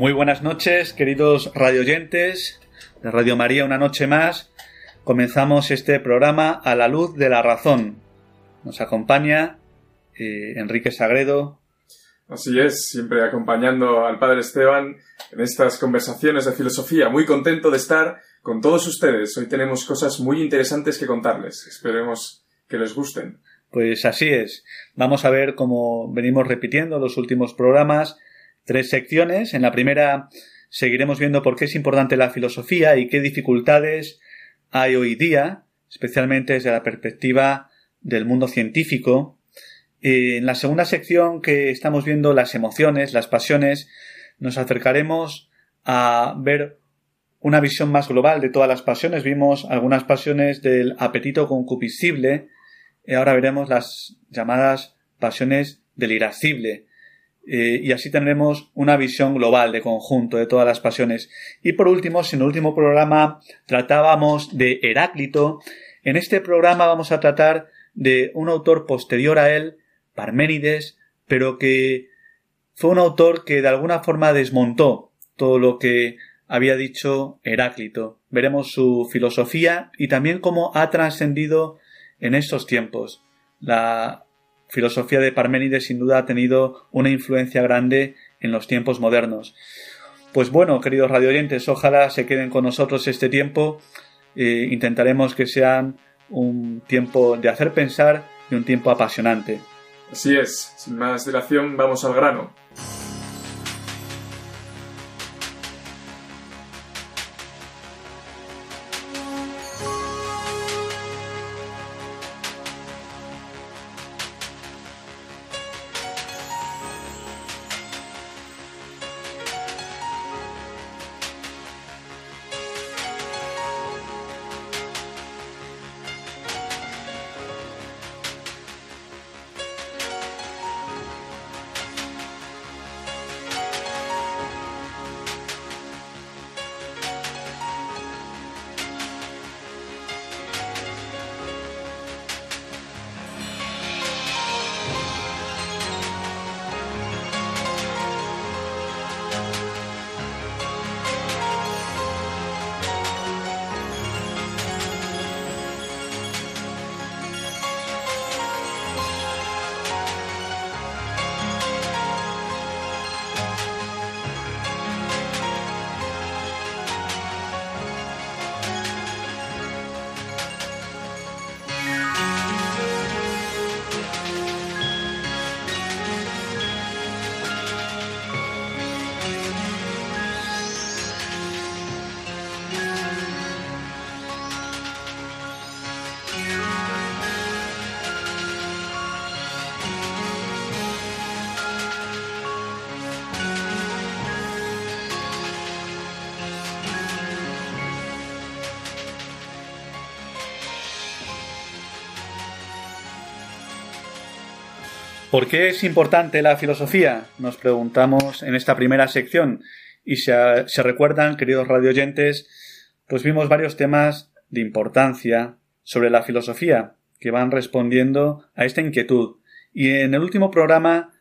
Muy buenas noches, queridos radioyentes de Radio María, una noche más. Comenzamos este programa a la luz de la razón. Nos acompaña eh, Enrique Sagredo. Así es, siempre acompañando al Padre Esteban en estas conversaciones de filosofía. Muy contento de estar con todos ustedes. Hoy tenemos cosas muy interesantes que contarles. Esperemos que les gusten. Pues así es. Vamos a ver cómo venimos repitiendo los últimos programas tres secciones. En la primera seguiremos viendo por qué es importante la filosofía y qué dificultades hay hoy día, especialmente desde la perspectiva del mundo científico. En la segunda sección que estamos viendo las emociones, las pasiones, nos acercaremos a ver una visión más global de todas las pasiones. Vimos algunas pasiones del apetito concupiscible y ahora veremos las llamadas pasiones del irascible. Eh, y así tendremos una visión global de conjunto de todas las pasiones. Y por último, si en el último programa tratábamos de Heráclito, en este programa vamos a tratar de un autor posterior a él, Parménides, pero que fue un autor que de alguna forma desmontó todo lo que había dicho Heráclito. Veremos su filosofía y también cómo ha trascendido en estos tiempos. La filosofía de Parménides sin duda ha tenido una influencia grande en los tiempos modernos. Pues bueno, queridos radioyentes, ojalá se queden con nosotros este tiempo. Eh, intentaremos que sean un tiempo de hacer pensar y un tiempo apasionante. Así es, sin más dilación, vamos al grano. ¿Por qué es importante la filosofía? Nos preguntamos en esta primera sección. Y se recuerdan, queridos radioyentes, pues vimos varios temas de importancia sobre la filosofía que van respondiendo a esta inquietud. Y en el último programa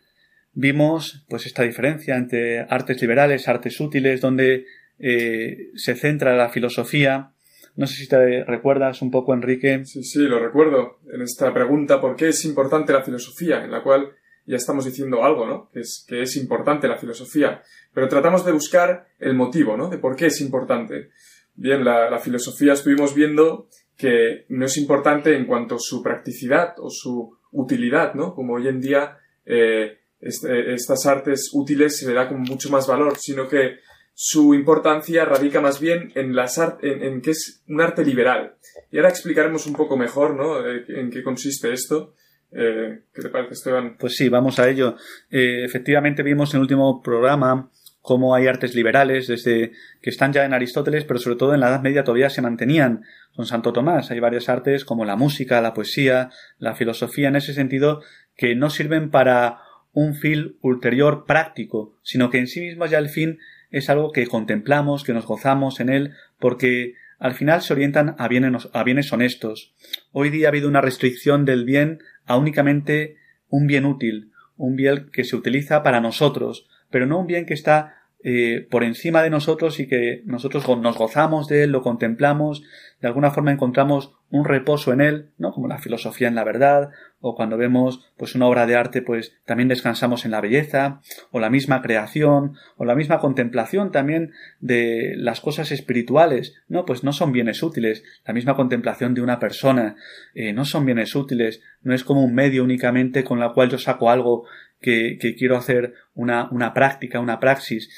vimos pues esta diferencia entre artes liberales, artes útiles, donde eh, se centra la filosofía no sé si te recuerdas un poco, Enrique. Sí, sí, lo recuerdo. En esta pregunta, ¿por qué es importante la filosofía? En la cual ya estamos diciendo algo, ¿no? Que es, importante la filosofía. Pero tratamos de buscar el motivo, ¿no? De por qué es importante. Bien, la, filosofía estuvimos viendo que no es importante en cuanto a su practicidad o su utilidad, ¿no? Como hoy en día eh, este, estas artes útiles se le da con mucho más valor, sino que su importancia radica más bien en, las en, que es un arte liberal. Y ahora explicaremos un poco mejor ¿no? en qué consiste esto. Eh, ¿Qué te parece, Esteban? Pues sí, vamos a ello. Eh, efectivamente vimos en el último programa cómo hay artes liberales desde que están ya en Aristóteles, pero sobre todo en la Edad Media todavía se mantenían con Santo Tomás. Hay varias artes como la música, la poesía, la filosofía, en ese sentido, que no sirven para un fin ulterior práctico, sino que en sí mismo ya el fin es algo que contemplamos, que nos gozamos en él, porque al final se orientan a bienes, a bienes honestos. Hoy día ha habido una restricción del bien a únicamente un bien útil, un bien que se utiliza para nosotros, pero no un bien que está eh, por encima de nosotros y que nosotros nos gozamos de él, lo contemplamos, de alguna forma encontramos un reposo en él, ¿no? Como la filosofía en la verdad, o cuando vemos pues una obra de arte, pues también descansamos en la belleza, o la misma creación, o la misma contemplación también de las cosas espirituales, ¿no? Pues no son bienes útiles, la misma contemplación de una persona, eh, no son bienes útiles, no es como un medio únicamente con la cual yo saco algo que, quiero hacer una, una práctica, una praxis.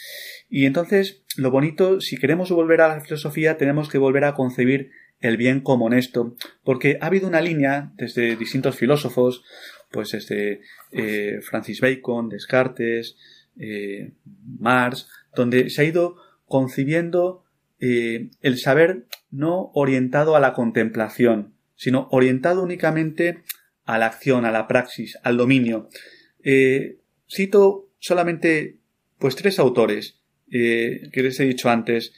Y entonces, lo bonito, si queremos volver a la filosofía, tenemos que volver a concebir el bien como honesto, porque ha habido una línea desde distintos filósofos, pues desde eh, Francis Bacon, Descartes, eh, Marx, donde se ha ido concibiendo eh, el saber no orientado a la contemplación, sino orientado únicamente a la acción, a la praxis, al dominio. Eh, cito solamente pues tres autores eh, que les he dicho antes,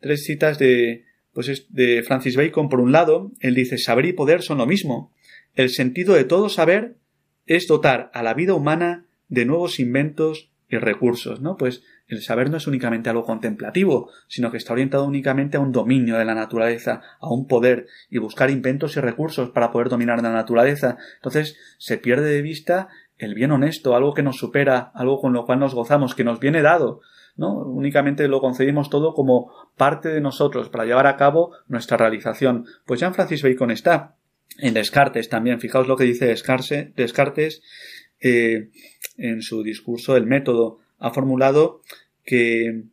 tres citas de pues de Francis Bacon por un lado, él dice saber y poder son lo mismo. El sentido de todo saber es dotar a la vida humana de nuevos inventos y recursos, ¿no? Pues el saber no es únicamente algo contemplativo, sino que está orientado únicamente a un dominio de la naturaleza, a un poder y buscar inventos y recursos para poder dominar la naturaleza. Entonces se pierde de vista el bien honesto, algo que nos supera, algo con lo cual nos gozamos, que nos viene dado, Únicamente lo concedimos todo como parte de nosotros para llevar a cabo nuestra realización. Pues Jean Francis Bacon está en Descartes también. Fijaos lo que dice Descartes, Descartes eh, en su discurso del método. Ha formulado que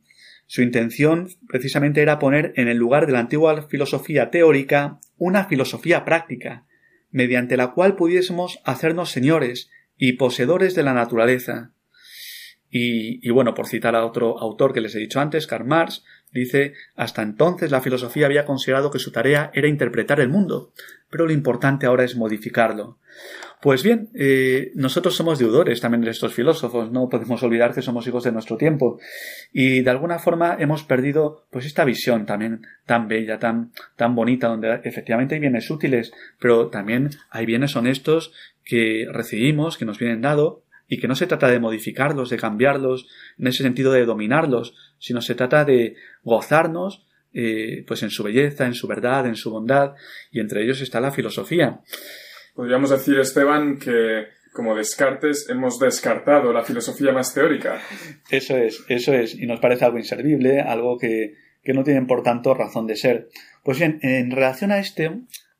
su intención precisamente era poner en el lugar de la antigua filosofía teórica una filosofía práctica, mediante la cual pudiésemos hacernos señores y poseedores de la naturaleza. Y, bueno, por citar a otro autor que les he dicho antes, Karl Marx, dice hasta entonces la filosofía había considerado que su tarea era interpretar el mundo, pero lo importante ahora es modificarlo. Pues bien, eh, nosotros somos deudores también de estos filósofos, no podemos olvidar que somos hijos de nuestro tiempo y de alguna forma hemos perdido pues esta visión también tan bella, tan, tan bonita, donde efectivamente hay bienes útiles, pero también hay bienes honestos que recibimos, que nos vienen dado, y que no se trata de modificarlos, de cambiarlos, en ese sentido de dominarlos, sino se trata de gozarnos eh, pues en su belleza, en su verdad, en su bondad, y entre ellos está la filosofía. Podríamos decir, Esteban, que como Descartes hemos descartado la filosofía más teórica. Eso es, eso es, y nos parece algo inservible, algo que, que no tienen por tanto razón de ser. Pues bien, en relación a este,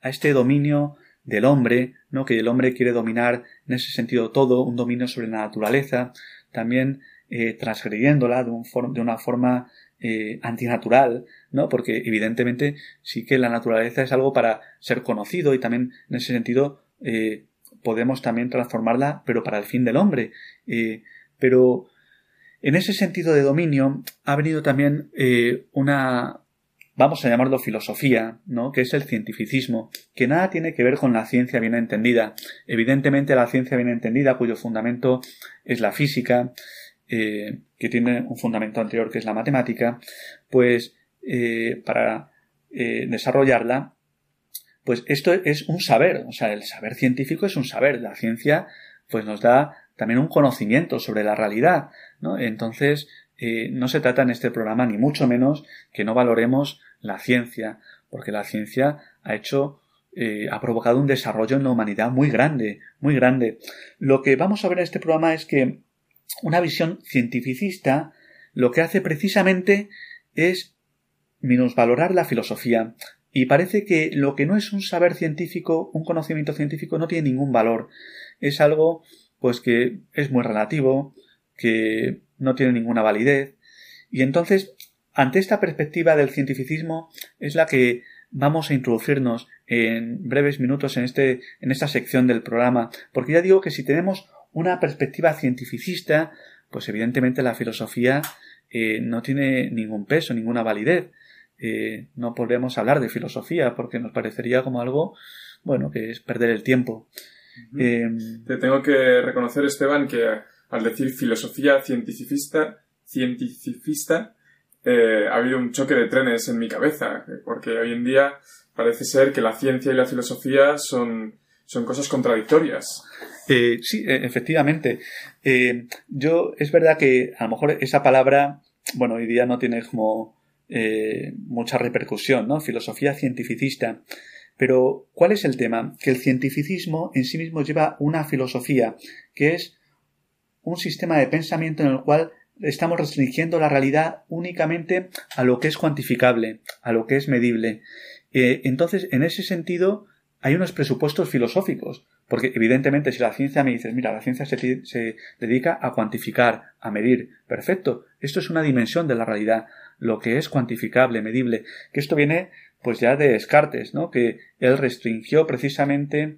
a este dominio del hombre, ¿no? que el hombre quiere dominar en ese sentido todo, un dominio sobre la naturaleza, también eh, transgrediéndola de, un de una forma eh, antinatural, ¿no? Porque evidentemente sí que la naturaleza es algo para ser conocido y también en ese sentido eh, podemos también transformarla, pero para el fin del hombre. Eh, pero en ese sentido de dominio ha venido también una, vamos a llamarlo filosofía, ¿no? que es el cientificismo, que nada tiene que ver con la ciencia bien entendida. Evidentemente la ciencia bien entendida, cuyo fundamento es la física, eh, que tiene un fundamento anterior que es la matemática, pues eh, para eh, desarrollarla, pues esto es un saber, o sea, el saber científico es un saber, la ciencia pues nos da también un conocimiento sobre la realidad. Entonces, no se trata en este programa ni mucho menos que no valoremos la ciencia, porque la ciencia ha hecho ha provocado un desarrollo en la humanidad muy grande, muy grande. Lo que vamos a ver en este programa es que una visión cientificista lo que hace precisamente es minusvalorar la filosofía. Y parece que lo que no es un saber científico, un conocimiento científico, no tiene ningún valor. Es algo, pues, que es muy relativo, que no tiene ninguna validez. Y entonces, ante esta perspectiva del cientificismo, es la que vamos a introducirnos en breves minutos en, este, en esta sección del programa, porque ya digo que si tenemos una perspectiva cientificista, pues evidentemente la filosofía eh, no tiene ningún peso, ninguna validez. Eh, no podemos hablar de filosofía porque nos parecería como algo, bueno, que es perder el tiempo. Em, Te tengo que reconocer, Esteban, que al decir filosofía cientificista, cientificista, eh, ha habido un choque de trenes en mi cabeza, porque hoy en día parece ser que la ciencia y la filosofía son, son cosas contradictorias. Eh, sí, e, efectivamente. Eh, yo, es verdad que a lo mejor esa palabra, bueno, hoy día no tiene como mucha repercusión, ¿no? Filosofía cientificista. Pero, ¿cuál es el tema? Que el cientificismo en sí mismo lleva una filosofía, que es un sistema de pensamiento en el cual estamos restringiendo la realidad únicamente a lo que es cuantificable, a lo que es medible. Eh, entonces, en ese sentido, hay unos presupuestos filosóficos, porque evidentemente si la ciencia me dice, mira, la ciencia se, dedica a cuantificar, a medir, perfecto, esto es una dimensión de la realidad, lo que es cuantificable, medible, que esto viene pues ya de Descartes, ¿no? Que él restringió precisamente,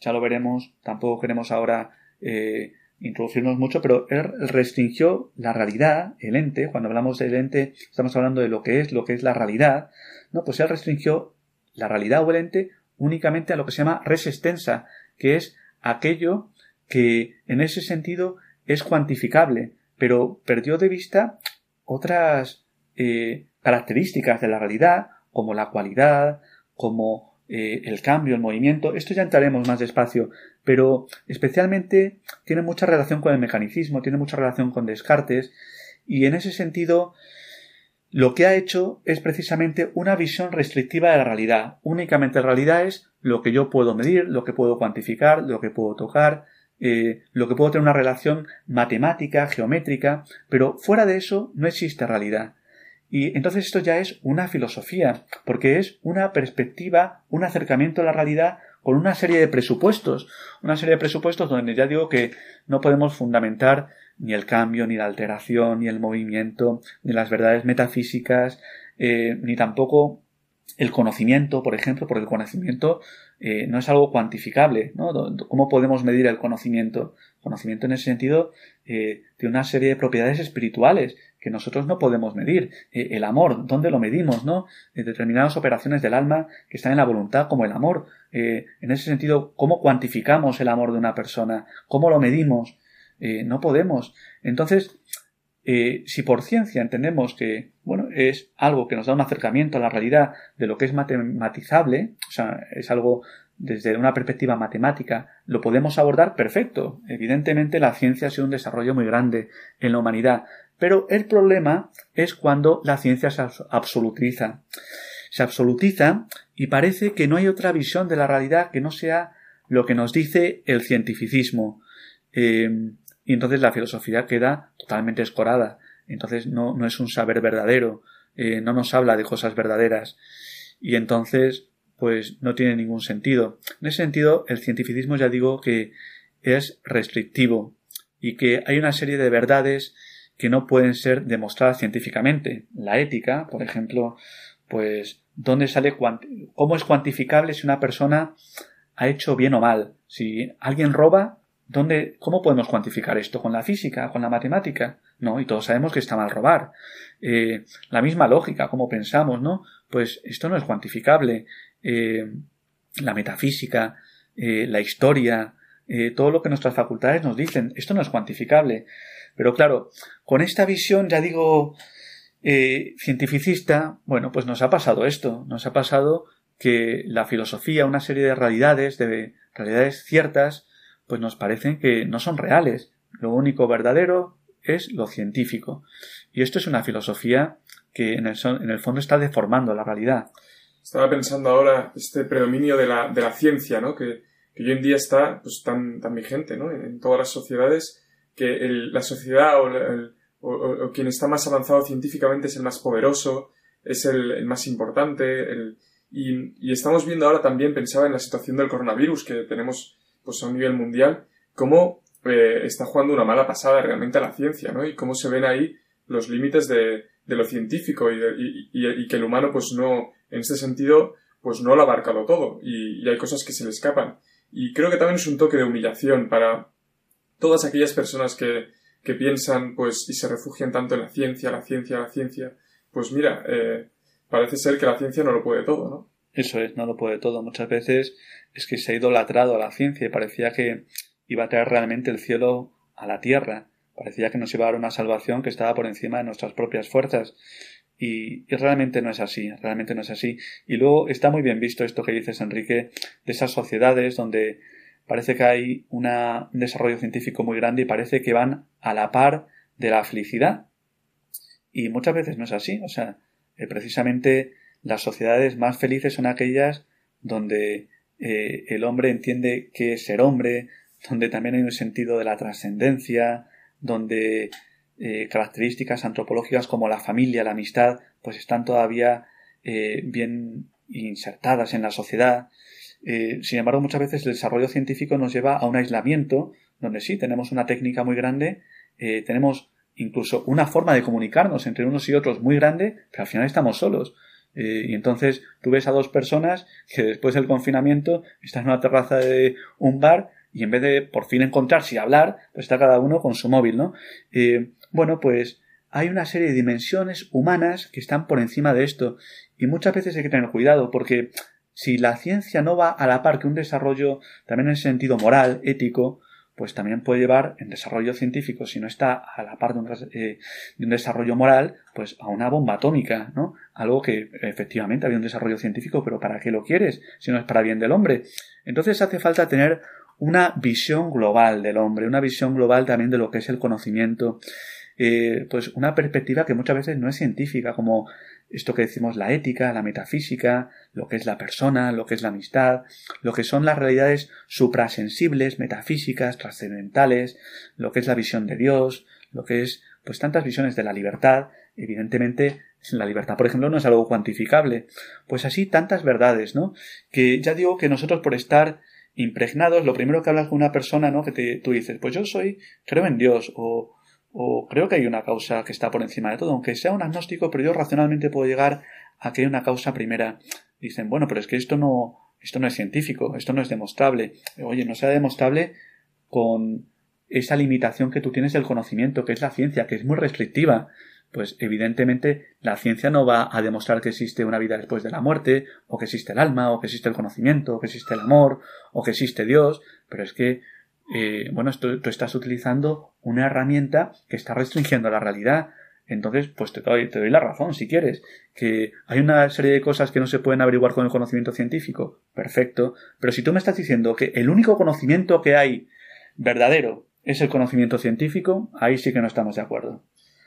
ya lo veremos, tampoco queremos ahora eh, introducirnos mucho, pero él restringió la realidad, el ente, cuando hablamos del ente, estamos hablando de lo que es, lo que es la realidad, ¿no? Pues él restringió la realidad o el ente únicamente a lo que se llama res extensa, que es aquello que en ese sentido es cuantificable, pero perdió de vista otras eh, características de la realidad, como la cualidad, como eh, el cambio, el movimiento, esto ya entraremos más despacio, pero especialmente tiene mucha relación con el mecanicismo, tiene mucha relación con Descartes, y en ese sentido lo que ha hecho es precisamente una visión restrictiva de la realidad. Únicamente la realidad es lo que yo puedo medir, lo que puedo cuantificar, lo que puedo tocar, eh, lo que puedo tener una relación matemática, geométrica, pero fuera de eso no existe realidad. Y entonces esto ya es una filosofía, porque es una perspectiva, un acercamiento a la realidad con una serie de presupuestos, una serie de presupuestos donde ya digo que no podemos fundamentar ni el cambio, ni la alteración, ni el movimiento, ni las verdades metafísicas, eh, ni tampoco el conocimiento, por ejemplo, porque el conocimiento eh, no es algo cuantificable, ¿no? ¿Cómo podemos medir el conocimiento? Conocimiento en ese sentido eh, tiene una serie de propiedades espirituales que nosotros no podemos medir. Eh, el amor, ¿dónde lo medimos? ¿no? determinadas operaciones del alma que están en la voluntad, como el amor. Eh, en ese sentido, ¿cómo cuantificamos el amor de una persona? ¿Cómo lo medimos? Eh, no podemos. Entonces, si por ciencia entendemos que bueno, es algo que nos da un acercamiento a la realidad de lo que es matematizable, o sea, es algo desde una perspectiva matemática, lo podemos abordar perfecto. Evidentemente la ciencia ha sido un desarrollo muy grande en la humanidad, pero el problema es cuando la ciencia se absolutiza. Se absolutiza y parece que no hay otra visión de la realidad que no sea lo que nos dice el cientificismo. Em, y entonces la filosofía queda totalmente escorada. Entonces no, es un saber verdadero, eh, no nos habla de cosas verdaderas. Y entonces, pues no tiene ningún sentido. En ese sentido, el cientificismo ya digo que es restrictivo y que hay una serie de verdades que no pueden ser demostradas científicamente. La ética, por ejemplo, pues, ¿dónde sale cómo es cuantificable si una persona ha hecho bien o mal? Si alguien roba, ¿dónde, cómo podemos cuantificar esto? ¿Con la física? ¿Con la matemática? No, y todos sabemos que está mal robar. Eh, la misma lógica, como pensamos, ¿no? Pues esto no es cuantificable. Eh, la metafísica, eh, la historia, todo lo que nuestras facultades nos dicen, esto no es cuantificable. Pero claro, con esta visión, ya digo, eh, cientificista, bueno, pues nos ha pasado esto, nos ha pasado que la filosofía, una serie de realidades, de realidades ciertas, pues nos parecen que no son reales. Lo único verdadero es lo científico. Y esto es una filosofía que en el, en el fondo está deformando la realidad. Estaba pensando ahora este predominio de la, de la ciencia, ¿no? Que, que, hoy en día está pues, tan, tan vigente, ¿no? En, todas las sociedades que la sociedad o, quien está más avanzado científicamente es el más poderoso, es el, más importante, y, estamos viendo ahora también, pensaba en la situación del coronavirus que tenemos pues, a un nivel mundial, cómo eh, está jugando una mala pasada realmente a la ciencia, ¿no? Y cómo se ven ahí los límites de, lo científico y, y, que el humano, pues no, en este sentido, pues no lo ha abarcado todo y, hay cosas que se le escapan. Y creo que también es un toque de humillación para todas aquellas personas que, que piensan pues y se refugian tanto en la ciencia, la ciencia, la ciencia. Pues mira, eh, parece ser que la ciencia no lo puede todo, ¿no? Eso es, no lo puede todo. Muchas veces es que se ha idolatrado a la ciencia y parecía que iba a traer realmente el cielo a la tierra. Parecía que nos iba a dar una salvación que estaba por encima de nuestras propias fuerzas. Y, realmente no es así, realmente no es así. Y luego está muy bien visto esto que dices, Enrique, de esas sociedades donde parece que hay un desarrollo científico muy grande y parece que van a la par de la felicidad. Y muchas veces no es así. O sea, eh, precisamente las sociedades más felices son aquellas donde eh, el hombre entiende que es ser hombre, donde también hay un sentido de la trascendencia, donde eh, características antropológicas como la familia, la amistad, pues están todavía eh, bien insertadas en la sociedad. Eh, sin embargo, muchas veces el desarrollo científico nos lleva a un aislamiento, donde sí, tenemos una técnica muy grande, tenemos incluso una forma de comunicarnos entre unos y otros muy grande, pero al final estamos solos. y entonces tú ves a dos personas que después del confinamiento están en una terraza de un bar y en vez de por fin encontrarse y hablar, pues está cada uno con su móvil, ¿no? Bueno, pues hay una serie de dimensiones humanas que están por encima de esto y muchas veces hay que tener cuidado porque si la ciencia no va a la par que un desarrollo también en sentido moral, ético, pues también puede llevar en desarrollo científico, si no está a la par de un, eh, de un, desarrollo moral, pues a una bomba atómica, ¿no? Algo que efectivamente había un desarrollo científico, pero ¿para qué lo quieres? Si no es para bien del hombre. Entonces hace falta tener una visión global del hombre, una visión global también de lo que es el conocimiento, pues una perspectiva que muchas veces no es científica, como esto que decimos la ética, la metafísica, lo que es la persona, lo que es la amistad, lo que son las realidades suprasensibles, metafísicas, trascendentales, lo que es la visión de Dios, lo que es pues tantas visiones de la libertad, evidentemente la libertad, por ejemplo, no es algo cuantificable. Pues así tantas verdades, ¿no? Que ya digo que nosotros por estar impregnados, lo primero que hablas con una persona, ¿no? Que te, tú dices, pues yo soy, creo en Dios, o, o creo que hay una causa que está por encima de todo, aunque sea un agnóstico, pero yo racionalmente puedo llegar a que hay una causa primera. Dicen, bueno, pero es que esto no, esto no es científico, esto no es demostrable. Oye, no sea demostrable con esa limitación que tú tienes del conocimiento, que es la ciencia, que es muy restrictiva pues evidentemente la ciencia no va a demostrar que existe una vida después de la muerte, o que existe el alma, o que existe el conocimiento, o que existe el amor, o que existe Dios, pero es que, eh, bueno, tú, estás utilizando una herramienta que está restringiendo la realidad. Entonces, pues te doy, te doy la razón, si quieres, que hay una serie de cosas que no se pueden averiguar con el conocimiento científico. Perfecto. Pero si tú me estás diciendo que el único conocimiento que hay verdadero es el conocimiento científico, ahí sí que no estamos de acuerdo.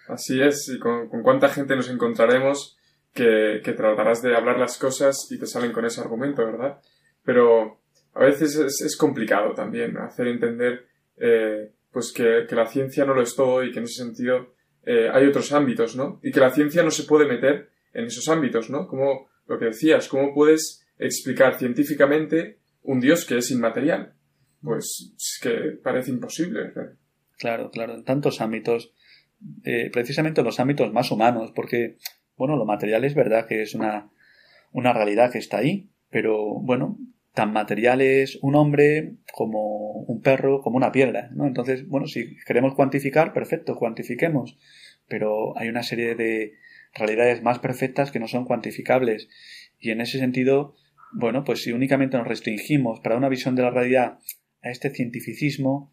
Así es, y con, cuánta gente nos encontraremos que, que, tratarás de hablar las cosas y te salen con ese argumento, ¿verdad? Pero a veces es, complicado también hacer entender eh, pues que, la ciencia no lo es todo y que en ese sentido eh, hay otros ámbitos, ¿no? Y que la ciencia no se puede meter en esos ámbitos, ¿no? Como lo que decías, ¿cómo puedes explicar científicamente un Dios que es inmaterial? Pues es que parece imposible. Claro, claro, en tantos ámbitos eh, precisamente en los ámbitos más humanos, porque, bueno, lo material es verdad que es una, una realidad que está ahí, pero, bueno, tan material es un hombre como un perro, como una piedra, ¿no? Entonces, bueno, si queremos cuantificar, perfecto, cuantifiquemos, pero hay una serie de realidades más perfectas que no son cuantificables y en ese sentido, bueno, pues si únicamente nos restringimos para una visión de la realidad a este cientificismo,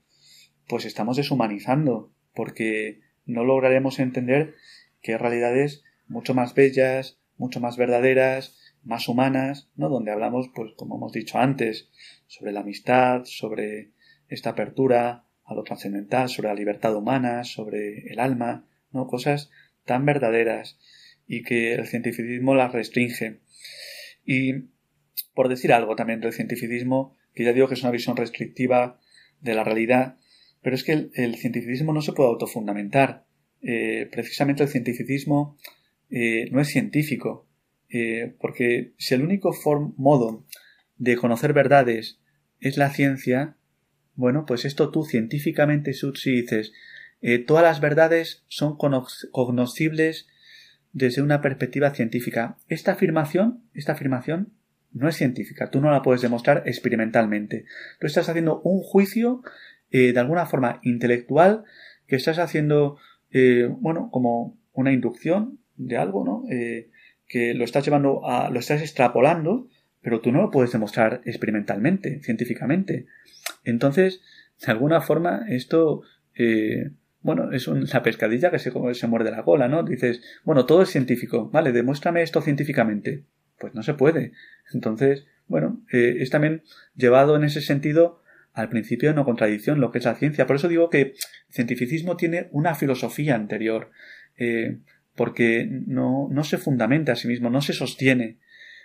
pues estamos deshumanizando, porque no lograremos entender que hay realidades mucho más bellas, mucho más verdaderas, más humanas, ¿no? Donde hablamos, pues, como hemos dicho antes, sobre la amistad, sobre esta apertura a lo trascendental, sobre la libertad humana, sobre el alma, ¿no? Cosas tan verdaderas y que el cientificismo las restringe. Y por decir algo también del cientificismo, que ya digo que es una visión restrictiva de la realidad, pero es que el, cientificismo no se puede autofundamentar. Eh, precisamente el cientificismo eh, no es científico, eh, porque si el único modo de conocer verdades es la ciencia, bueno, pues esto tú científicamente si dices, todas las verdades son cognoscibles desde una perspectiva científica. Esta afirmación, esta afirmación no es científica, tú no la puedes demostrar experimentalmente. Tú estás haciendo un juicio eh, de alguna forma intelectual que estás haciendo, eh, bueno, como una inducción de algo, ¿no? Eh, que lo estás llevando a, lo estás extrapolando, pero tú no lo puedes demostrar experimentalmente, científicamente. Entonces, de alguna forma, esto, bueno, es una pescadilla que se, se muerde la cola, ¿no? Dices, bueno, todo es científico, vale, demuéstrame esto científicamente. Pues no se puede. Entonces, bueno, eh, es también llevado en ese sentido al principio de no contradicción, lo que es la ciencia. Por eso digo que el cientificismo tiene una filosofía anterior, eh, porque no, no se fundamenta a sí mismo, no se sostiene,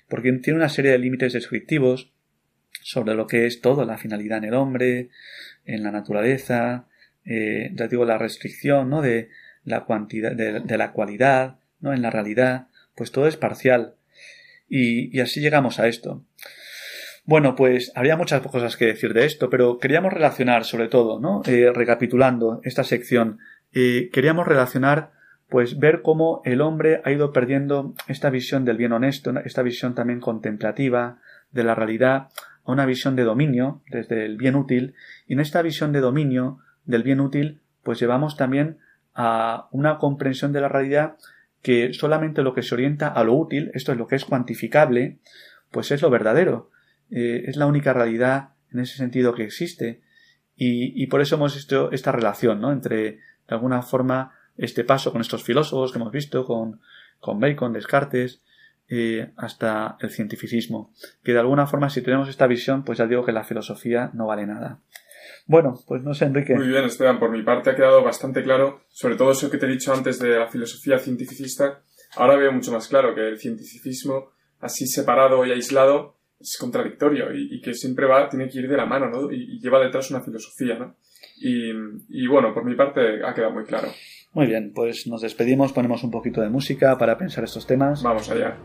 porque tiene una serie de límites descriptivos sobre lo que es todo, la finalidad en el hombre, en la naturaleza, eh, ya digo, la restricción, ¿no? De la cuantidad, de, de, la cualidad, ¿no? En la realidad, pues todo es parcial. Y, así llegamos a esto. Bueno, pues habría muchas cosas que decir de esto, pero queríamos relacionar sobre todo, ¿no? Eh, recapitulando esta sección, eh, queríamos relacionar, pues ver cómo el hombre ha ido perdiendo esta visión del bien honesto, esta visión también contemplativa de la realidad, a una visión de dominio, desde el bien útil, y en esta visión de dominio del bien útil, pues llevamos también a una comprensión de la realidad que solamente lo que se orienta a lo útil, esto es lo que es cuantificable, pues es lo verdadero. Eh, es la única realidad en ese sentido que existe. Y, por eso hemos hecho esta relación, ¿no? Entre, de alguna forma, este paso con estos filósofos que hemos visto, con, con Bacon, Descartes, eh, hasta el cientificismo. Que de alguna forma, si tenemos esta visión, pues ya digo que la filosofía no vale nada. Bueno, pues no sé, Enrique. Muy bien, Esteban, por mi parte ha quedado bastante claro, sobre todo eso que te he dicho antes de la filosofía cientificista. Ahora veo mucho más claro que el cientificismo, así separado y aislado, es contradictorio y, que siempre va, tiene que ir de la mano, ¿no? Y, lleva detrás una filosofía, ¿no? Y, y bueno, por mi parte ha quedado muy claro. Muy bien, pues nos despedimos, ponemos un poquito de música para pensar estos temas. Vamos allá.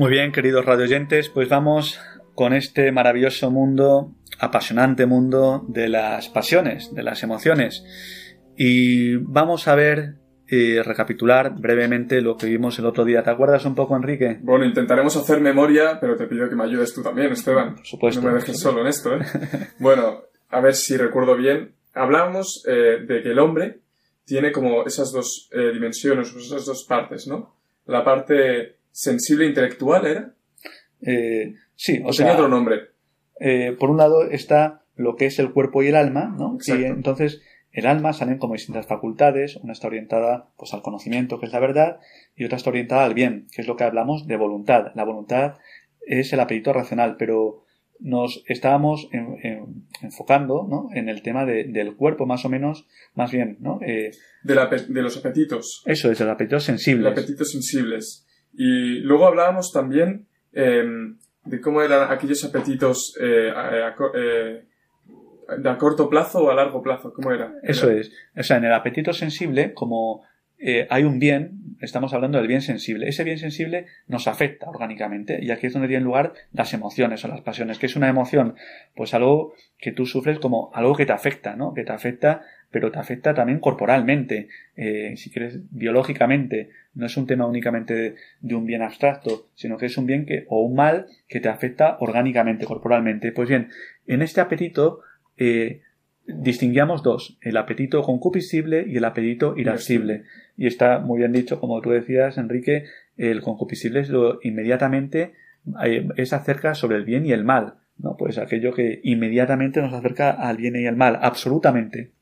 Muy bien, queridos radioyentes, pues vamos con este maravilloso mundo, apasionante mundo de las pasiones, de las emociones. Y vamos a ver, eh, recapitular brevemente lo que vimos el otro día. ¿Te acuerdas un poco, Enrique? Bueno, intentaremos hacer memoria, pero te pido que me ayudes tú también, Esteban. Por supuesto. No me dejes solo en esto, ¿eh? bueno, a ver si recuerdo bien. Hablábamos eh, de que el hombre tiene como esas dos eh, dimensiones, esas dos partes, ¿no? La parte sensible intelectual era. Eh, sí, o, sea, otro nombre. Eh, por un lado está lo que es el cuerpo y el alma, ¿no? Exacto. Y entonces el alma salen como distintas facultades, una está orientada pues al conocimiento, que es la verdad, y otra está orientada al bien, que es lo que hablamos de voluntad. La voluntad es el apetito racional, pero nos estábamos en, en, enfocando ¿no? en el tema de, del cuerpo, más o menos, más bien, ¿no? Eh, de, la, de, los apetitos. Eso es, de los apetitos sensibles. Los apetitos sensibles. Y luego hablábamos también eh, de cómo eran aquellos apetitos eh, a, eh, de a corto plazo o a largo plazo, ¿cómo era? Eso es. O sea, en el apetito sensible, como eh, hay un bien, estamos hablando del bien sensible. Ese bien sensible nos afecta orgánicamente y aquí es donde tienen lugar las emociones o las pasiones. ¿Qué es una emoción? Pues algo que tú sufres como algo que te afecta, ¿no? Que te afecta, pero te afecta también corporalmente, eh, si quieres, biológicamente. No es un tema únicamente de, de, un bien abstracto, sino que es un bien que, o un mal que te afecta orgánicamente, corporalmente. Pues bien, en este apetito, eh, distinguíamos dos, el apetito concupiscible y el apetito irascible. Y está muy bien dicho, como tú decías, Enrique, el concupiscible es lo inmediatamente es acerca sobre el bien y el mal, ¿no? Pues aquello que inmediatamente nos acerca al bien y al mal, absolutamente.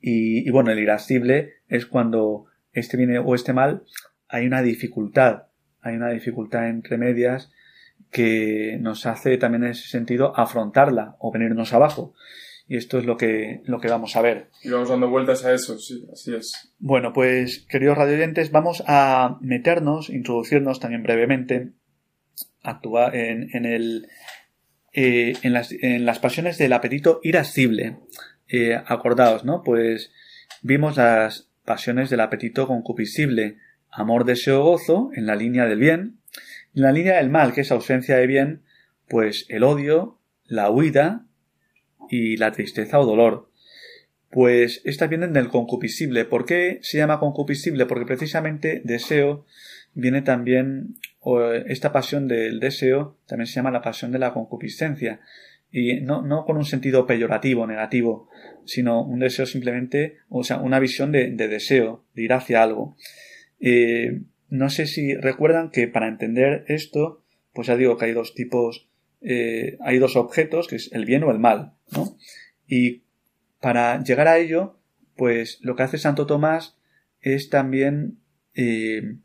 Y, y bueno, el irascible es cuando este bien o este mal hay una dificultad, hay una dificultad entre medias que nos hace también en ese sentido afrontarla o venirnos abajo. Y esto es lo que, lo que vamos a ver. Y vamos dando vueltas a eso, sí, así es. Bueno, pues, queridos radioyentes, vamos a meternos, introducirnos también brevemente, actuar en, en el, eh, en, las, en las pasiones del apetito irascible. Eh, acordaos, ¿no? Pues vimos las pasiones del apetito concupiscible, amor, deseo, gozo, en la línea del bien, en la línea del mal, que es ausencia de bien, pues el odio, la huida, y la tristeza o dolor. Pues estas vienen del concupiscible. ¿Por qué se llama concupiscible? Porque precisamente deseo viene también, o esta pasión del deseo también se llama la pasión de la concupiscencia. Y no, no con un sentido peyorativo, negativo, sino un deseo simplemente, o sea, una visión de, de deseo, de ir hacia algo. Eh, no sé si recuerdan que para entender esto, pues ya digo que hay dos tipos eh, hay dos objetos, que es el bien o el mal, ¿no? Y para llegar a ello, pues lo que hace Santo Tomás es también eh,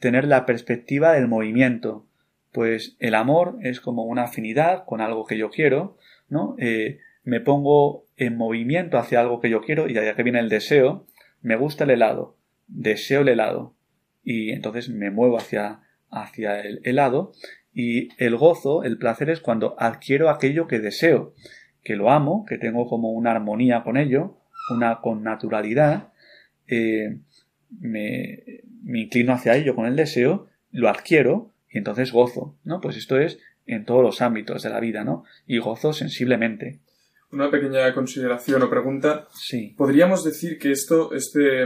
tener la perspectiva del movimiento. Pues el amor es como una afinidad con algo que yo quiero, ¿no? Me pongo en movimiento hacia algo que yo quiero y allá que viene el deseo, me gusta el helado, deseo el helado y entonces me muevo hacia, hacia el helado y el gozo, el placer es cuando adquiero aquello que deseo, que lo amo, que tengo como una armonía con ello, una connaturalidad, eh, me, me inclino hacia ello con el deseo, lo adquiero y entonces gozo, ¿no? Pues esto es en todos los ámbitos de la vida, ¿no? Y gozo sensiblemente. Una pequeña consideración o pregunta. Sí. ¿Podríamos decir que esto, este,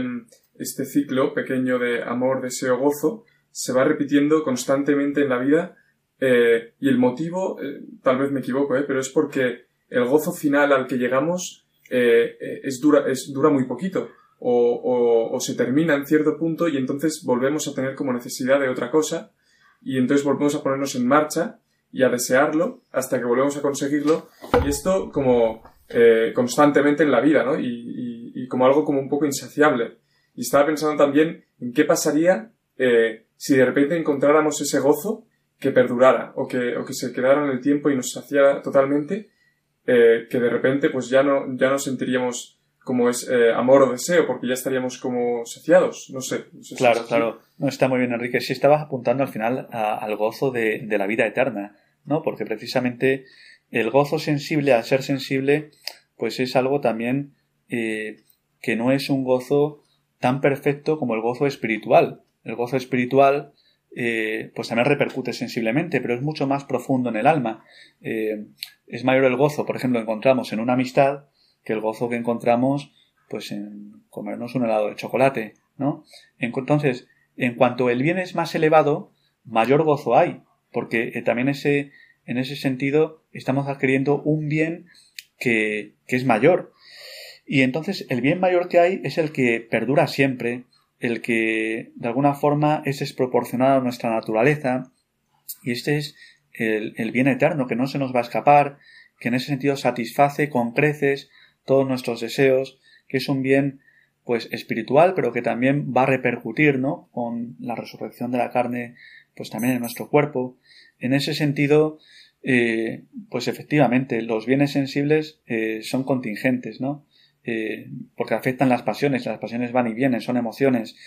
este ciclo pequeño de amor, deseo, gozo, se va repitiendo constantemente en la vida eh, y el motivo, eh, tal vez me equivoco, eh, pero es porque el gozo final al que llegamos eh, es, dura, es dura muy poquito. O, o, o, se termina en cierto punto y entonces volvemos a tener como necesidad de otra cosa y entonces volvemos a ponernos en marcha y a desearlo hasta que volvemos a conseguirlo y esto como eh, constantemente en la vida, ¿no? Y, como algo como un poco insaciable. Y estaba pensando también en qué pasaría eh, si de repente encontráramos ese gozo que perdurara o que, o que se quedara en el tiempo y nos saciara totalmente, eh, que de repente pues ya no, ya no sentiríamos como es eh, amor o deseo, porque ya estaríamos como saciados, no sé. No sé claro, si claro. No, está muy bien, Enrique. Sí estabas apuntando al final a, al gozo de, de, la vida eterna, ¿no? Porque precisamente el gozo sensible, al ser sensible, pues es algo también eh, que no es un gozo tan perfecto como el gozo espiritual. El gozo espiritual eh, pues también repercute sensiblemente, pero es mucho más profundo en el alma. Eh, es mayor el gozo, por ejemplo, encontramos en una amistad que el gozo que encontramos pues en comernos un helado de chocolate, ¿no? Entonces, en cuanto el bien es más elevado, mayor gozo hay, porque eh, también ese, en ese sentido estamos adquiriendo un bien que, que es mayor. Y entonces el bien mayor que hay es el que perdura siempre, el que de alguna forma es desproporcionado a nuestra naturaleza, y este es el, el, bien eterno que no se nos va a escapar, que en ese sentido satisface con creces todos nuestros deseos, que es un bien pues espiritual, pero que también va a repercutir, ¿no? con la resurrección de la carne, pues también en nuestro cuerpo. En ese sentido, eh, pues efectivamente, los bienes sensibles eh, son contingentes, ¿no? Eh, porque afectan las pasiones, las pasiones van y vienen, son emociones,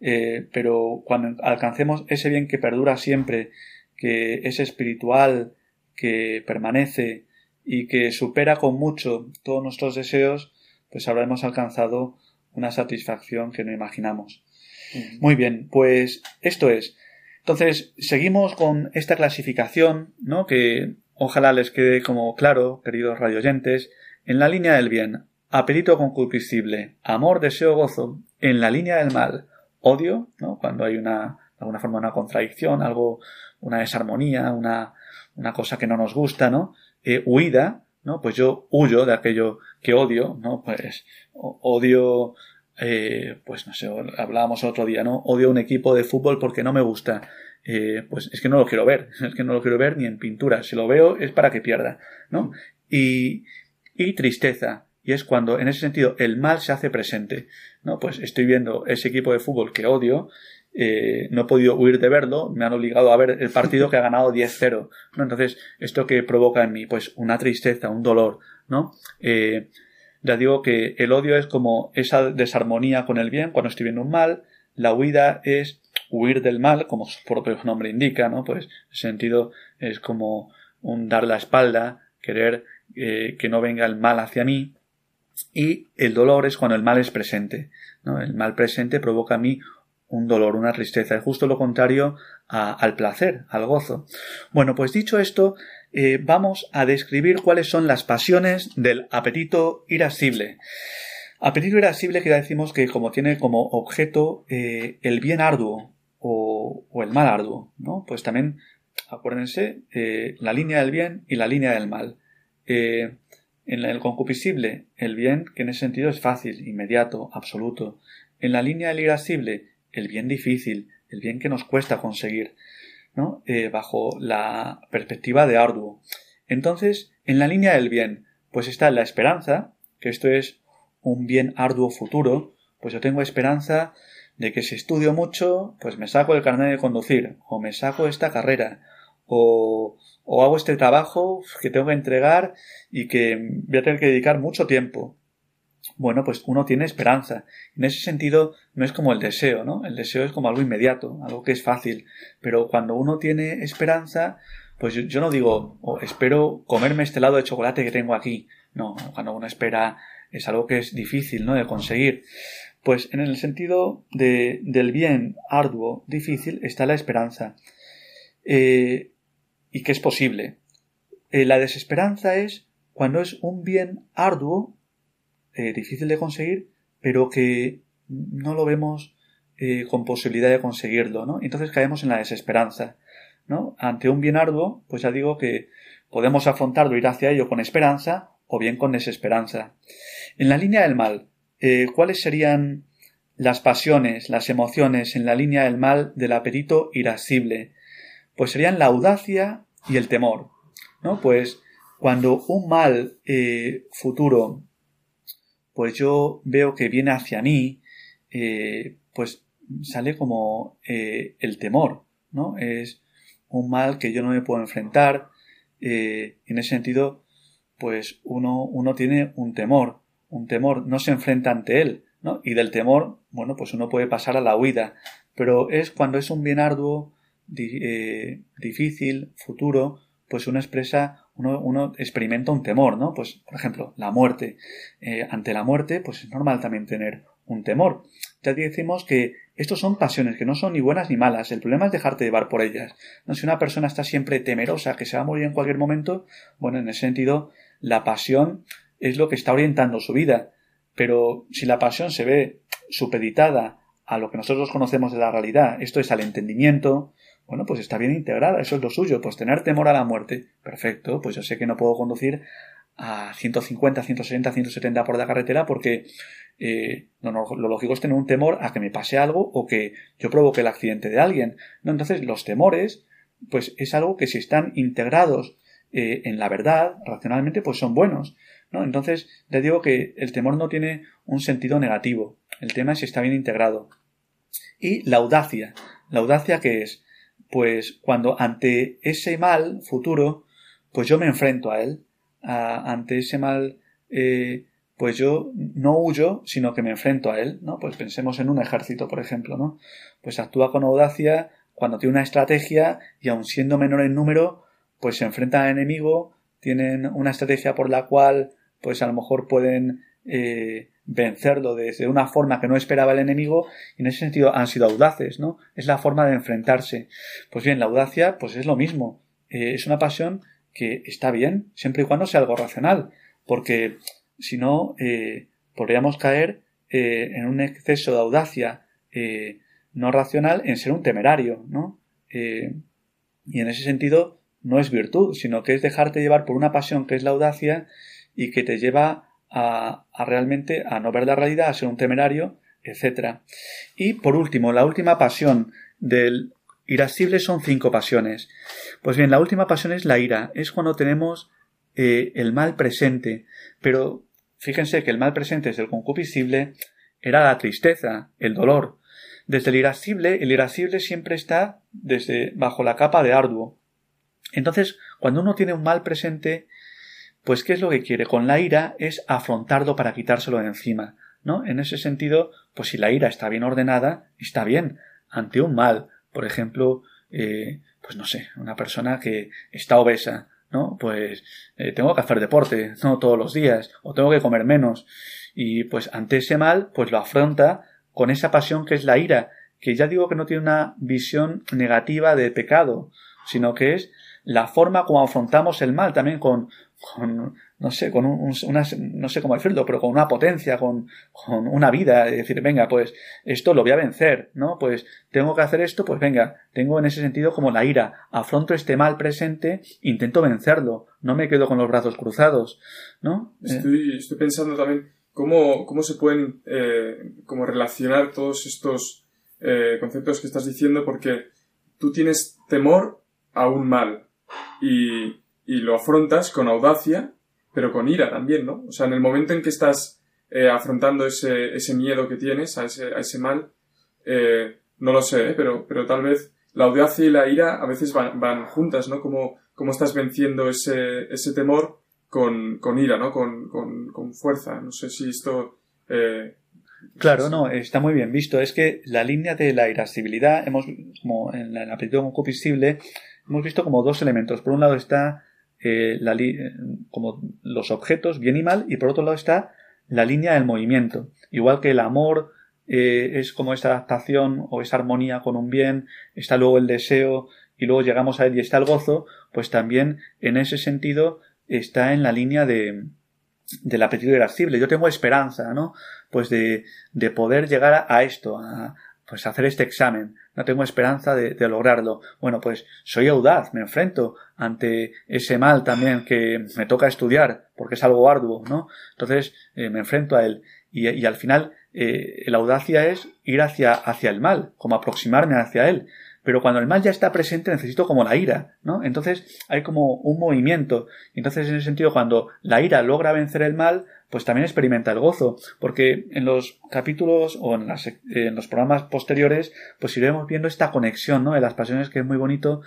eh, pero cuando alcancemos ese bien que perdura siempre, que es espiritual, que permanece y que supera con mucho todos nuestros deseos, pues habremos alcanzado una satisfacción que no imaginamos. Muy bien, pues esto es. Entonces, seguimos con esta clasificación, ¿no? Que ojalá les quede como claro, queridos radioyentes, en la línea del bien, apetito concupiscible, amor, deseo, gozo, en la línea del mal, odio, ¿no? Cuando hay una, de alguna forma, una contradicción, algo, una desarmonía, una, una cosa que no nos gusta, ¿no? Eh, huida, ¿no? Pues yo huyo de aquello que odio, ¿no? Pues odio, eh, pues no sé, hablábamos otro día, ¿no? Odio un equipo de fútbol porque no me gusta. Eh, pues es que no lo quiero ver, es que no lo quiero ver ni en pintura. Si lo veo es para que pierda, ¿no? Y, y tristeza, y es cuando en ese sentido el mal se hace presente. ¿no? Pues estoy viendo ese equipo de fútbol que odio, eh, no he podido huir de verlo, me han obligado a ver el partido que ha ganado 10-0. ¿no? Entonces, ¿esto que provoca en mí? Pues una tristeza, un dolor, ¿no? Eh, ya digo que el odio es como esa desarmonía con el bien cuando estoy viendo un mal, la huida es huir del mal, como su propio nombre indica, ¿no? Pues ese sentido es como un dar la espalda, querer eh, que no venga el mal hacia mí, y el dolor es cuando el mal es presente. El mal presente provoca a mí un dolor, una tristeza. Es justo lo contrario al placer, al gozo. Bueno, pues dicho esto, eh, vamos a describir cuáles son las pasiones del apetito irascible. Apetito irascible que ya decimos que como tiene como objeto eh, el bien arduo o, el mal arduo, ¿no? Pues también acuérdense eh, la línea del bien y la línea del mal. En el concupiscible, el bien, que en ese sentido es fácil, inmediato, absoluto. En la línea del irascible, el bien difícil, el bien que nos cuesta conseguir, ¿no? Eh, bajo la perspectiva de arduo. Entonces, en la línea del bien, pues está la esperanza, que esto es un bien arduo futuro, pues yo tengo esperanza de que si estudio mucho, pues me saco el carnet de conducir, o me saco esta carrera, o o hago este trabajo que tengo que entregar y que voy a tener que dedicar mucho tiempo. Bueno, pues uno tiene esperanza. En ese sentido, no es como el deseo, ¿no? El deseo es como algo inmediato, algo que es fácil. Pero cuando uno tiene esperanza, pues yo, no digo, oh, espero comerme este lado de chocolate que tengo aquí. No, cuando uno espera es algo que es difícil, ¿no? De conseguir. Pues en el sentido de, del bien arduo, difícil, está la esperanza. Eh, y que es posible. Eh, la desesperanza es cuando es un bien arduo, eh, difícil de conseguir, pero que no lo vemos eh, con posibilidad de conseguirlo, ¿no? Entonces caemos en la desesperanza, ¿no? Ante un bien arduo, pues ya digo que podemos afrontarlo, ir hacia ello con esperanza o bien con desesperanza. En la línea del mal, ¿cuáles serían las pasiones, las emociones en la línea del mal del apetito irascible? Pues serían la audacia y el temor. ¿no? Pues cuando un mal eh, futuro, pues yo veo que viene hacia mí, eh, pues sale como eh, el temor, ¿no? Es un mal que yo no me puedo enfrentar. en ese sentido, pues uno, uno tiene un temor, un temor, no se enfrenta ante él, ¿no? Y del temor, bueno, pues uno puede pasar a la huida, pero es cuando es un bien arduo, eh, difícil, futuro, pues uno expresa, uno, uno, experimenta un temor, ¿no? Pues, por ejemplo, la muerte. Eh, ante la muerte, pues es normal también tener un temor. Ya decimos que estos son pasiones que no son ni buenas ni malas. El problema es dejarte llevar por ellas. ¿no? Si una persona está siempre temerosa que se va a morir en cualquier momento, bueno, en ese sentido, la pasión es lo que está orientando su vida. Pero si la pasión se ve supeditada a lo que nosotros conocemos de la realidad, esto es al entendimiento, bueno, pues está bien integrada, eso es lo suyo, pues tener temor a la muerte, perfecto, pues yo sé que no puedo conducir a 150, 160, 170 por la carretera porque eh, lo, lógico es tener un temor a que me pase algo o que yo provoque el accidente de alguien. ¿no? Entonces, los temores, pues es algo que si están integrados eh, en la verdad, racionalmente, pues son buenos. ¿no? Entonces, ya digo que el temor no tiene un sentido negativo. El tema es si está bien integrado. Y la audacia. ¿La audacia qué es? Pues cuando ante ese mal futuro, pues yo me enfrento a él. ante ese mal eh, pues yo no huyo, sino que me enfrento a él, ¿no? Pues pensemos en un ejército, por ejemplo, ¿no? Pues actúa con audacia cuando tiene una estrategia y aun siendo menor en número, pues se enfrenta al enemigo, tienen una estrategia por la cual, pues a lo mejor pueden eh, vencerlo desde una forma que no esperaba el enemigo y en ese sentido han sido audaces, ¿no? Es la forma de enfrentarse. Pues bien, la audacia, pues es lo mismo. Eh, es una pasión que está bien, siempre y cuando sea algo racional, porque si no, eh, podríamos caer eh, en un exceso de audacia no racional en ser un temerario, ¿no? y en ese sentido no es virtud, sino que es dejarte llevar por una pasión que es la audacia y que te lleva a, realmente a no ver la realidad, a ser un temerario, etc. Y por último, la última pasión del irascible son cinco pasiones. Pues bien, la última pasión es la ira, es cuando tenemos el mal presente, pero Fíjense que el mal presente desde el concupiscible era la tristeza, el dolor. Desde el irascible, el irascible siempre está desde bajo la capa de arduo. Entonces, cuando uno tiene un mal presente, pues ¿qué es lo que quiere? Con la ira es afrontarlo para quitárselo de encima, ¿no? En ese sentido, pues si la ira está bien ordenada, está bien. Ante un mal, por ejemplo, eh, pues no sé, una persona que está obesa, ¿no? Pues eh, tengo que hacer deporte, no todos los días, o tengo que comer menos. Y pues ante ese mal, pues lo afronta con esa pasión que es la ira, que ya digo que no tiene una visión negativa de pecado, sino que es la forma como afrontamos el mal, también con, con no sé, con un, una, no sé cómo decirlo, pero con una potencia, con, con una vida, es decir, venga, pues esto lo voy a vencer, ¿no? Pues tengo que hacer esto, pues venga, tengo en ese sentido como la ira, afronto este mal presente, intento vencerlo, no me quedo con los brazos cruzados, ¿no? Estoy, estoy pensando también cómo, cómo se pueden eh, como relacionar todos estos eh, conceptos que estás diciendo, porque tú tienes temor a un mal y, y lo afrontas con audacia pero con ira también, ¿no? O sea, en el momento en que estás eh, afrontando ese, ese, miedo que tienes a ese, a ese mal, eh, no lo sé, ¿eh? pero, pero tal vez la audacia y la ira a veces van, van juntas, ¿no? Como, como estás venciendo ese, ese temor con, con ira, ¿no? Con, con, con, fuerza. No sé si esto... Claro, no, está muy bien visto. Es que la línea de la irascibilidad, hemos, como en el apetito concupiscible, hemos visto como dos elementos. Por un lado está eh, la como los objetos, bien y mal, y por otro lado está la línea del movimiento. Igual que el amor eh, es como esa adaptación o esa armonía con un bien, está luego el deseo y luego llegamos a él y está el gozo, pues también en ese sentido está en la línea de, del apetito irascible. Yo tengo esperanza, ¿no? Pues de, de poder llegar a, a esto, a, pues hacer este examen. No tengo esperanza de, lograrlo. Bueno, pues soy audaz, me enfrento ante ese mal también que me toca estudiar, porque es algo arduo, ¿no? Entonces eh, me enfrento a él. Y, al final eh, la audacia es ir hacia, hacia el mal, como aproximarme hacia él. Pero cuando el mal ya está presente necesito como la ira, ¿no? Entonces hay como un movimiento. Entonces en ese sentido cuando la ira logra vencer el mal, pues también experimenta el gozo, porque en los capítulos o en, las, en los programas posteriores, pues iremos viendo esta conexión, ¿no? De las pasiones que es muy bonito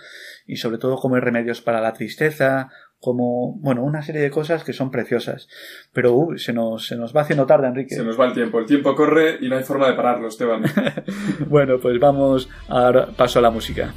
y sobre todo como hay remedios para la tristeza, como, bueno, una serie de cosas que son preciosas. Pero uh, se, nos, se nos va haciendo tarde, Enrique. Se nos va el tiempo. El tiempo corre y no hay forma de pararlo, Esteban. bueno, pues vamos a dar paso a la música.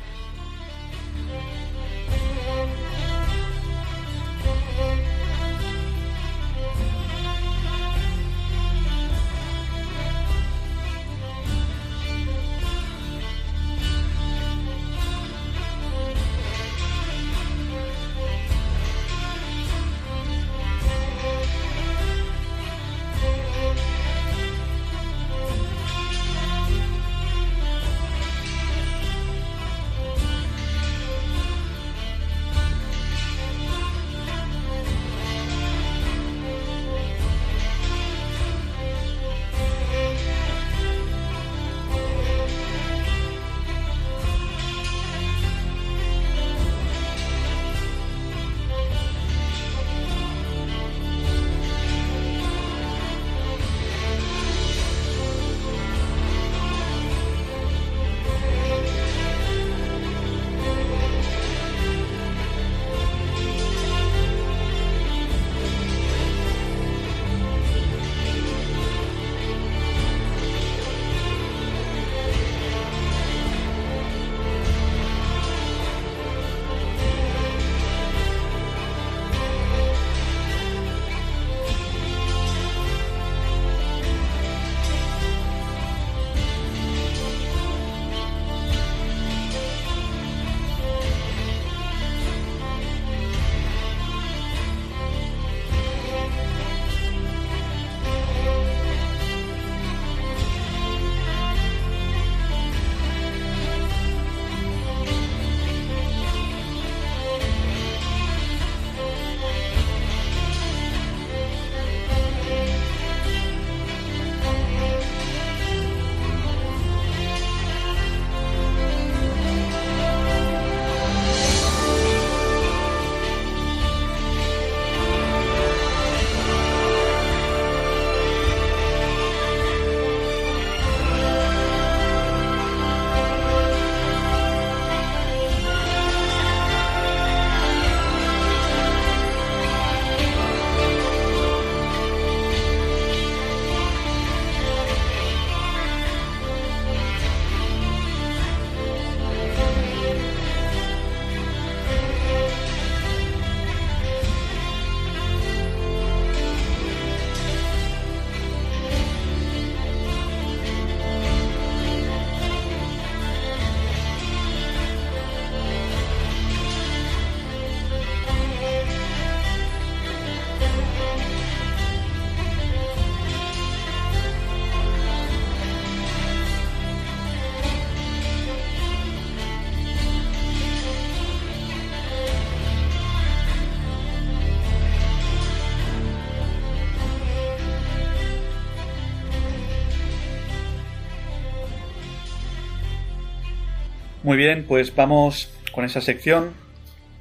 Muy bien, pues vamos con esa sección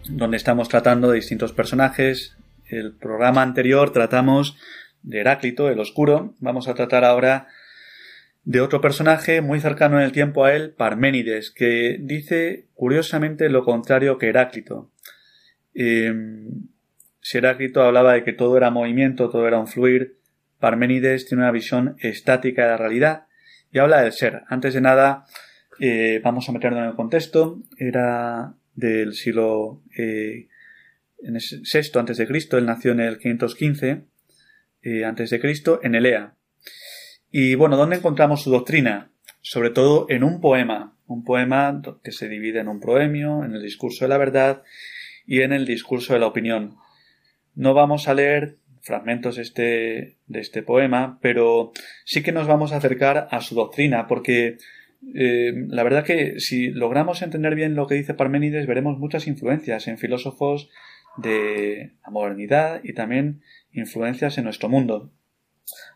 donde estamos tratando de distintos personajes. El programa anterior tratamos de Heráclito, el oscuro. Vamos a tratar ahora de otro personaje muy cercano en el tiempo a él, Parménides, que dice curiosamente lo contrario que Heráclito. Em, si Heráclito hablaba de que todo era movimiento, todo era un fluir, Parménides tiene una visión estática de la realidad y habla del ser. Antes de nada, eh, vamos a meternos en el contexto. Era del siglo eh, en sexto antes de Cristo. Él nació en el 515 eh, antes de Cristo en Elea. Y bueno, ¿dónde encontramos su doctrina? Sobre todo en un poema, un poema que se divide en un proemio, en el discurso de la verdad y en el discurso de la opinión. No vamos a leer fragmentos de este, de este poema, pero sí que nos vamos a acercar a su doctrina, porque eh, la verdad que si logramos entender bien lo que dice Parménides, veremos muchas influencias en filósofos de la modernidad y también influencias en nuestro mundo.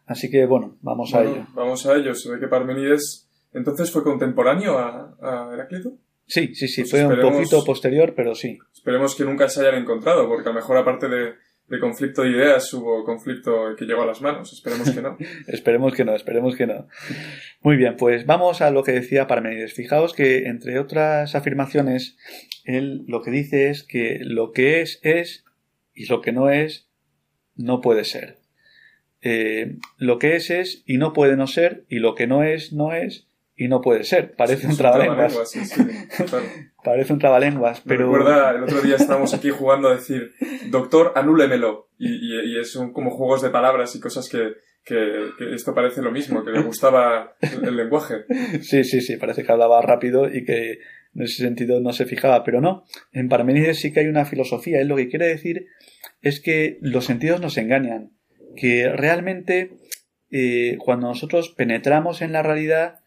Así que bueno, vamos a ello. Vamos a ello. Se ve que Parménides entonces fue contemporáneo a, Heráclito. Sí, sí, sí, pues fue un poquito posterior, pero sí. Esperemos que nunca se hayan encontrado, porque a lo mejor aparte de, de conflicto de ideas hubo conflicto que llegó a las manos. Esperemos que no. esperemos que no, esperemos que no. Muy bien, pues vamos a lo que decía Parmenides. Fijaos que, entre otras afirmaciones, él lo que dice es que lo que es, es, y lo que no es, no puede ser. Eh, lo que es, es, y no puede no ser, y lo que no es, no es, y no puede ser. Parece un trabalenguas. Parece un trabalenguas, pero... recuerda, el otro día estábamos aquí jugando a decir, doctor, anúlemelo. Y, y, son como juegos de palabras y cosas que, que, esto parece lo mismo, que le gustaba el, lenguaje. Sí, sí, sí, parece que hablaba rápido y que en ese sentido no se fijaba, pero no. En Parmenides sí que hay una filosofía. Él lo que quiere decir es que los sentidos nos engañan, que realmente eh, cuando nosotros penetramos en la realidad,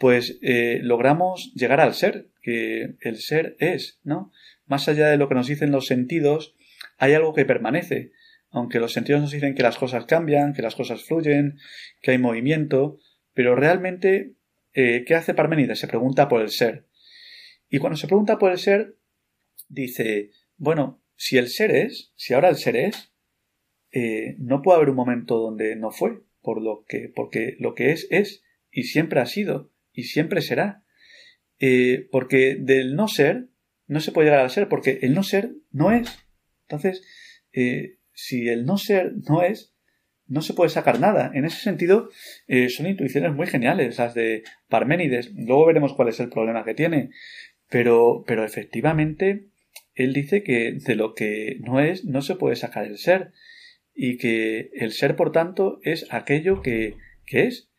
pues eh, logramos llegar al ser, que el ser es, ¿no? Más allá de lo que nos dicen los sentidos, hay algo que permanece. Aunque los sentidos nos dicen que las cosas cambian, que las cosas fluyen, que hay movimiento, pero realmente, eh, ¿qué hace Parmenides? Se pregunta por el ser. Y cuando se pregunta por el ser, dice, bueno, si el ser es, si ahora el ser es, eh, no puede haber un momento donde no fue, por lo que, porque lo que es es y siempre ha sido y siempre será. Eh, porque del no ser no se puede llegar al ser, porque el no ser no es. Entonces, eh, si el no ser no es, no se puede sacar nada. En ese sentido, eh, son intuiciones muy geniales las de Parménides. Luego veremos cuál es el problema que tiene. Pero, pero efectivamente, él dice que de lo que no es, no se puede sacar el ser. Y que el ser, por tanto, es aquello que, que es.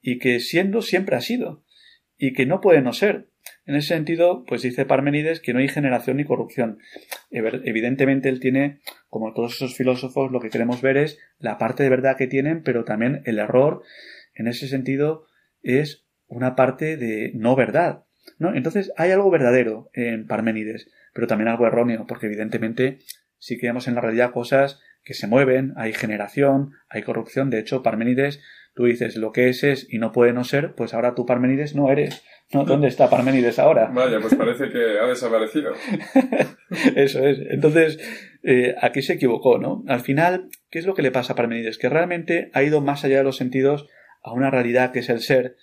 Y que siendo siempre ha sido y que no puede no ser. En ese sentido, pues dice Parmenides que no hay generación ni corrupción. Evidentemente él tiene, como todos esos filósofos, lo que queremos ver es la parte de verdad que tienen, pero también el error, en ese sentido, es una parte de no verdad. ¿no? Entonces hay algo verdadero en Parmenides, pero también algo erróneo, porque evidentemente si que en la realidad cosas que se mueven, hay generación, hay corrupción. De hecho, Parmenides tú dices lo que es es y no puede no ser, pues ahora tú Parmenides no eres. ¿no? ¿Dónde está Parmenides ahora? Vaya, pues parece que ha desaparecido. Eso es. Entonces, eh, aquí se equivocó, ¿no? Al final, ¿qué es lo que le pasa a Parmenides? Que realmente ha ido más allá de los sentidos a una realidad que es el ser,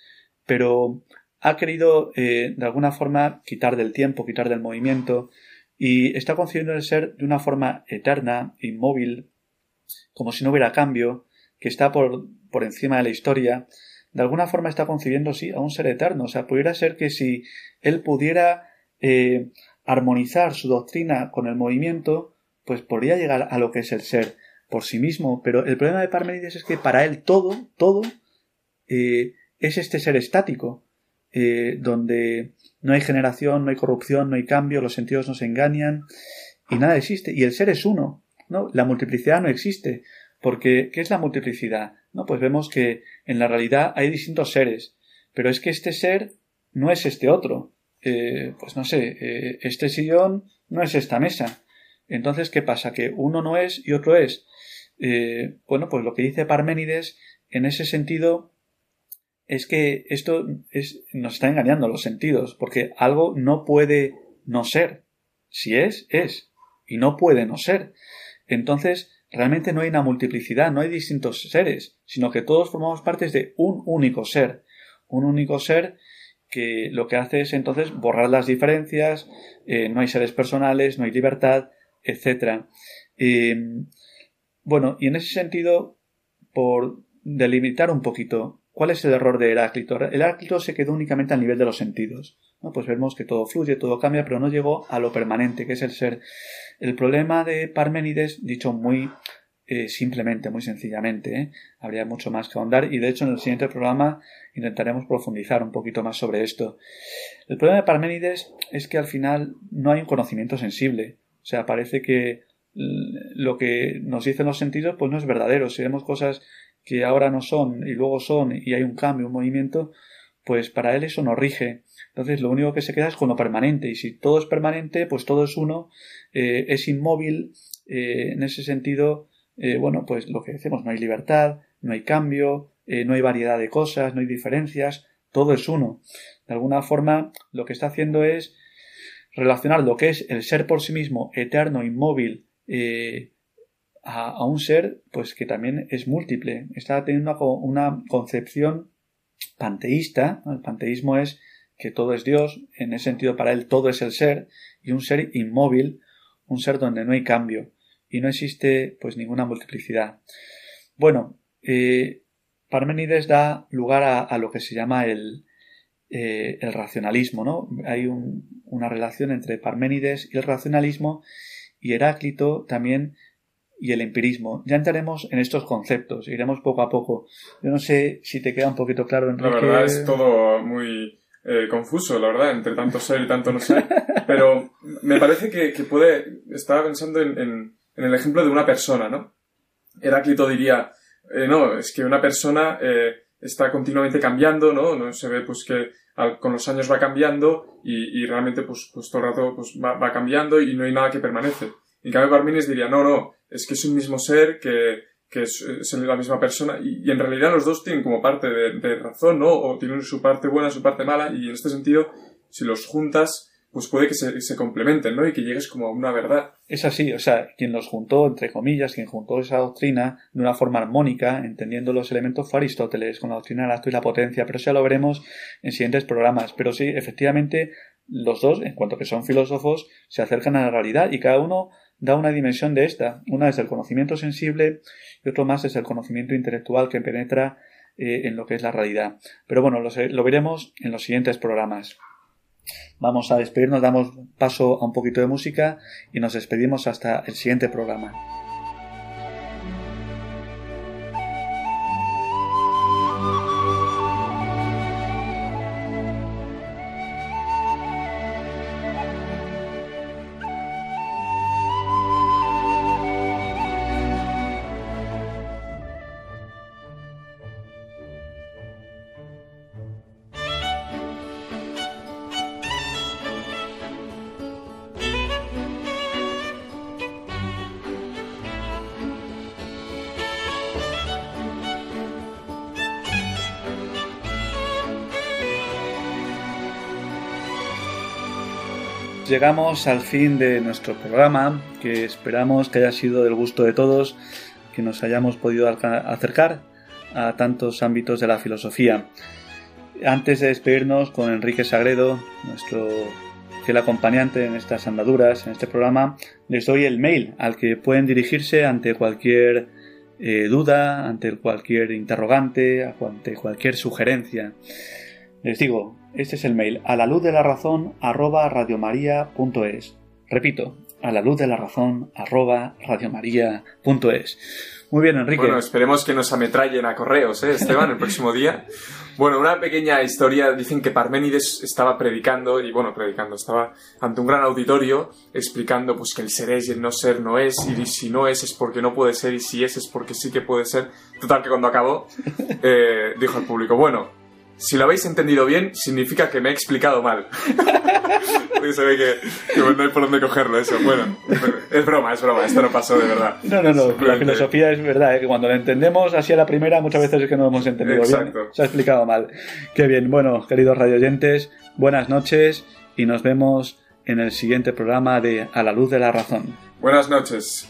pero ha querido eh, de alguna forma quitar del tiempo, quitar del movimiento, y está concibiendo el ser de una forma eterna, inmóvil, como si no hubiera cambio, que está por, por encima de la historia, de alguna forma está concibiendo, sí, a un ser eterno. O sea, pudiera ser que si él pudiera eh, armonizar su doctrina con el movimiento, pues podría llegar a lo que es el ser por sí mismo. Pero el problema de Parmenides es que para él todo, todo, eh, es este ser estático, eh, donde no hay generación, no hay corrupción, no hay cambio, los sentidos no se engañan y nada existe. Y el ser es uno, ¿no? La multiplicidad no existe. Porque, ¿qué es la multiplicidad? No, pues vemos que en la realidad hay distintos seres, pero es que este ser no es este otro. Eh, pues no sé, eh, este sillón no es esta mesa. Entonces, ¿qué pasa? Que uno no es y otro es. Eh, bueno, pues lo que dice Parménides, en ese sentido, es que esto es, nos está engañando los sentidos, porque algo no puede no ser. Si es, es. Y no puede no ser. Entonces, realmente no hay una multiplicidad, no hay distintos seres, sino que todos formamos parte de un único ser. Un único ser que lo que hace es entonces borrar las diferencias, eh, no hay seres personales, no hay libertad, etc. bueno, y en ese sentido, por delimitar un poquito, ¿cuál es el error de Heráclito? Heráclito se quedó únicamente al nivel de los sentidos. Pues vemos que todo fluye, todo cambia, pero no llegó a lo permanente, que es el ser. El problema de Parménides, dicho muy eh, simplemente, muy sencillamente. ¿eh? Habría mucho más que ahondar y de hecho en el siguiente programa intentaremos profundizar un poquito más sobre esto. El problema de Parménides es que al final no hay un conocimiento sensible. O sea, parece que lo que nos dicen los sentidos pues no es verdadero. Si vemos cosas que ahora no son y luego son y hay un cambio, un movimiento, pues para él eso no rige. Entonces lo único que se queda es con lo permanente y si todo es permanente, pues todo es uno, eh, es inmóvil, en ese sentido eh, bueno, pues lo que decimos, no hay libertad, no hay cambio, eh, no hay variedad de cosas, no hay diferencias, todo es uno. De alguna forma, lo que está haciendo es relacionar lo que es el ser por sí mismo, eterno, inmóvil, eh, a, un ser, pues que también es múltiple. Está teniendo una, concepción panteísta. El panteísmo es que todo es Dios, en ese sentido para él todo es el ser, y un ser inmóvil, un ser donde no hay cambio y no existe pues ninguna multiplicidad. Bueno, eh, Parménides da lugar a, lo que se llama el, eh, el racionalismo, ¿no? Hay una relación entre Parménides y el racionalismo y Heráclito también y el empirismo. Ya entraremos en estos conceptos, iremos poco a poco. Yo no sé si te queda un poquito claro, Enrique. La verdad es todo muy eh, confuso, la verdad, entre tanto ser y tanto no ser. Pero me parece que, puede... Estaba pensando en en el ejemplo de una persona, ¿no? Heráclito diría, eh, no, es que una persona eh, está continuamente cambiando, ¿no? No se ve pues que con los años va cambiando y, realmente pues, pues, todo el rato pues, va, cambiando y no hay nada que permanece. En cambio Parmenides diría, no, no, es que es un mismo ser que, es, la misma persona y, en realidad los dos tienen como parte de, de razón, ¿no? O tienen su parte buena, su parte mala y en este sentido, si los juntas, pues puede que se, complementen, ¿no? Y que llegues como a una verdad. Es así, o sea, quien los juntó, entre comillas, quien juntó esa doctrina de una forma armónica, entendiendo los elementos, fue Aristóteles, con la doctrina del acto y la potencia, pero ya lo veremos en siguientes programas. Pero sí, efectivamente, los dos, en cuanto que son filósofos, se acercan a la realidad y cada uno da una dimensión de esta. Una es el conocimiento sensible y otro más es el conocimiento intelectual que penetra eh, en lo que es la realidad. Pero bueno, lo veremos en los siguientes programas. Vamos a despedirnos, damos paso a un poquito de música y nos despedimos hasta el siguiente programa. Llegamos al fin de nuestro programa, que esperamos que haya sido del gusto de todos, que nos hayamos podido acercar a tantos ámbitos de la filosofía. Antes de despedirnos con Enrique Sagredo, nuestro fiel acompañante en estas andaduras, en este programa, les doy el mail al que pueden dirigirse ante cualquier eh, duda, ante cualquier interrogante, ante cualquier sugerencia. Les digo, este es el mail, a la luz de la razón arroba radiomaria.es. Repito, a la luz de la razón arroba radiomaria.es. Muy bien, Enrique. Bueno, esperemos que nos ametrallen a correos, ¿eh, Esteban, el próximo día. Bueno, una pequeña historia. Dicen que Parménides estaba predicando, y bueno, predicando, estaba ante un gran auditorio explicando pues que el ser es y el no ser no es, y si no es es porque no puede ser, y si es es porque sí que puede ser. Total, que cuando acabó, eh, dijo al público, bueno, si lo habéis entendido bien, significa que me he explicado mal. se ve que, no hay por dónde cogerlo eso. Bueno, es broma, es broma, esto no pasó de verdad. No, no, no, la filosofía es verdad, ¿eh? que cuando la entendemos así a la primera muchas veces es que no lo hemos entendido Exacto. bien. Se ha explicado mal. Qué bien, bueno, queridos radioyentes, buenas noches y nos vemos en el siguiente programa de A la luz de la razón. Buenas noches.